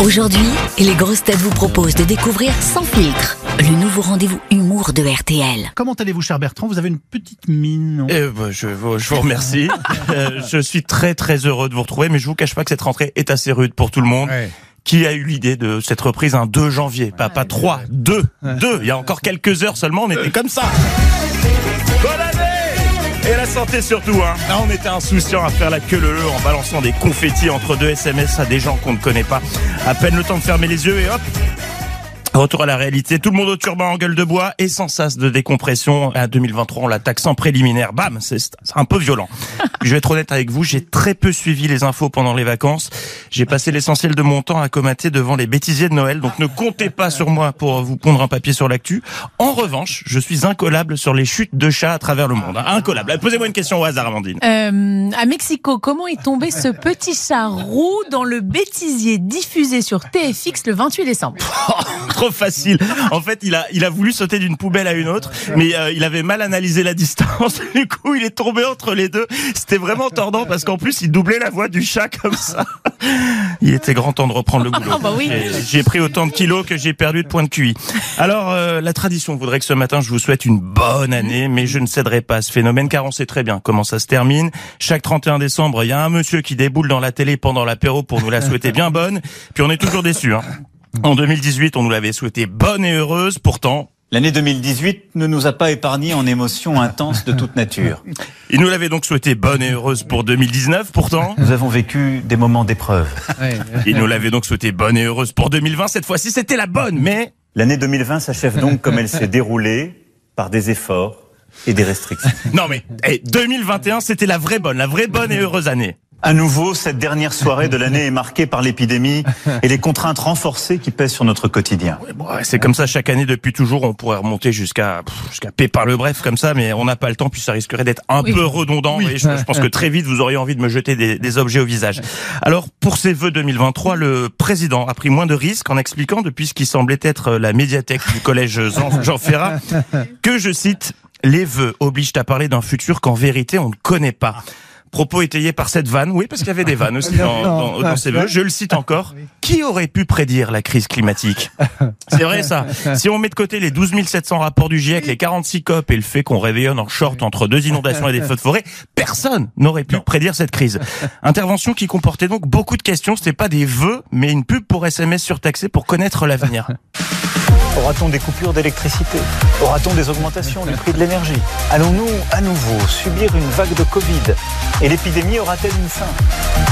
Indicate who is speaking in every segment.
Speaker 1: Aujourd'hui, les grosses têtes vous proposent de découvrir Sans filtre, le nouveau rendez-vous humour de RTL.
Speaker 2: Comment allez-vous, cher Bertrand? Vous avez une petite mine. non?
Speaker 3: Eh ben, je, vous- je vous remercie. Euh, je suis très très heureux de vous retrouver, mais je vous cache pas que cette rentrée est assez rude pour tout le monde.
Speaker 2: Ouais.
Speaker 3: Qui a eu l'idée de cette reprise un 2 janvier Pas, pas 3, 2, 2. Il y a encore quelques heures seulement, on était comme ça. Santé surtout, hein. Là, on était insouciants à faire la queue le le en balançant des confettis entre deux SMS à des gens qu'on ne connaît pas. À peine le temps de fermer les yeux et hop, Retour à la réalité, tout le monde au turban en gueule de bois et sans sas de décompression. À 2023, on l'attaque sans préliminaire. Bam, c'est un peu violent. Je vais être honnête avec vous, j'ai très peu suivi les infos pendant les vacances. J'ai passé l'essentiel de mon temps à comater devant les bêtisiers de Noël, donc ne comptez pas sur moi pour vous pondre un papier sur l'actu. En revanche, je suis incollable sur les chutes de chats à travers le monde. Incollable. Posez-moi une question au hasard, Amandine.
Speaker 4: Euh, à Mexico, comment est tombé ce petit chat roux dans le bêtisier diffusé sur TFX le 28 décembre?
Speaker 3: Trop facile. En fait, il a, il a voulu sauter d'une poubelle à une autre, mais euh, il avait mal analysé la distance. Du coup, il est tombé entre les deux. C'était vraiment tordant parce qu'en plus, il doublait la voix du chat comme ça. Il était grand temps de reprendre le boulot.
Speaker 4: Ah bah oui.
Speaker 3: J'ai- J'ai pris autant de kilos que j'ai perdu de points de QI. Alors, euh, la tradition voudrait que ce matin, je vous souhaite une bonne année, mais je ne céderai pas à ce phénomène car on sait très bien comment ça se termine. Chaque 31 décembre, il y a un monsieur qui déboule dans la télé pendant l'apéro pour nous la souhaiter bien bonne, puis on est toujours déçus. Hein. En 2018, on nous l'avait souhaité bonne et heureuse, pourtant,
Speaker 5: L'année 2018 ne nous a pas épargné en émotions intenses de toute nature.
Speaker 3: il nous l'avait donc souhaité bonne et heureuse pour 2019, pourtant,
Speaker 5: Nous avons vécu des moments d'épreuve.
Speaker 3: il nous l'avait donc souhaité bonne et heureuse pour 2020. Cette fois-ci, c'était la bonne, mais
Speaker 5: L'année 2020 s'achève donc comme elle s'est déroulée, par des efforts et des restrictions.
Speaker 3: non mais, eh, 2021, c'était la vraie bonne, la vraie bonne et heureuse année.
Speaker 5: À nouveau, cette dernière soirée de l'année est marquée par l'épidémie et les contraintes renforcées qui pèsent sur notre quotidien.
Speaker 3: Bon, ouais, c'est comme ça chaque année depuis toujours. On pourrait remonter jusqu'à jusqu'à Pépin le bref comme ça, mais on n'a pas le temps. Puis ça risquerait d'être un
Speaker 4: Oui.
Speaker 3: peu redondant. Et je, je pense que très vite vous auriez envie de me jeter des, des objets au visage. Alors pour ces vœux 2023, le président a pris moins de risques en expliquant depuis ce qui semblait être la médiathèque du collège Jean, Jean Ferrat que je cite les vœux obligent à parler d'un futur qu'en vérité on ne connaît pas. Propos étayés par cette vanne, oui, parce qu'il y avait des vannes aussi dans, dans, dans ces vœux. Je le cite encore. Qui aurait pu prédire la crise climatique? C'est vrai ça. Si on met de côté les 12 700 rapports du GIEC, les 46 COP et le fait qu'on réveillonne en short entre deux inondations et des feux de forêt, personne n'aurait pu prédire cette crise. Intervention qui comportait donc beaucoup de questions. C'était pas des vœux, mais une pub pour SMS surtaxé pour connaître l'avenir.
Speaker 5: Aura-t-on des coupures d'électricité Aura-t-on des augmentations du prix de l'énergie Allons-nous à nouveau subir une vague de Covid Et l'épidémie aura-t-elle une fin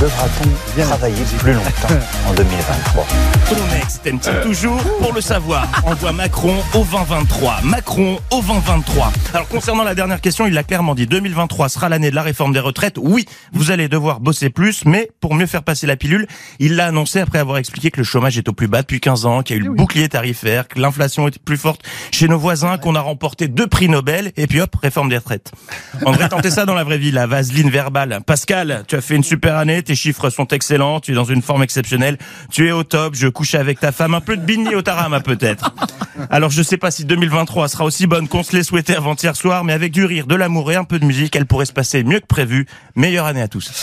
Speaker 5: Devra-t-on travailler plus longtemps en 2023
Speaker 3: Ton ex t'aime-t-il toujours Pour le savoir, envoie Macron au 2023. Macron au 2023. Alors concernant la dernière question, il l'a clairement dit. 2023 sera l'année de la réforme des retraites. Oui, vous allez devoir bosser plus, mais pour mieux faire passer la pilule, il l'a annoncé après avoir expliqué que le chômage est au plus bas depuis 15 ans, qu'il y a eu le bouclier tarifaire, que l'inflation est plus forte chez nos voisins, qu'on a remporté deux prix Nobel, et puis hop, réforme des retraites. On devrait tenter ça dans la vraie vie, la vaseline verbale. Pascal, tu as fait une super année, tes chiffres sont excellents, tu es dans une forme exceptionnelle, tu es au top, je couche avec ta femme, un peu de bini au tarama peut-être. Alors je sais pas si 2023 sera aussi bonne qu'on se l'est souhaité avant-hier soir, mais avec du rire, de l'amour et un peu de musique, elle pourrait se passer mieux que prévu. Meilleure année à tous.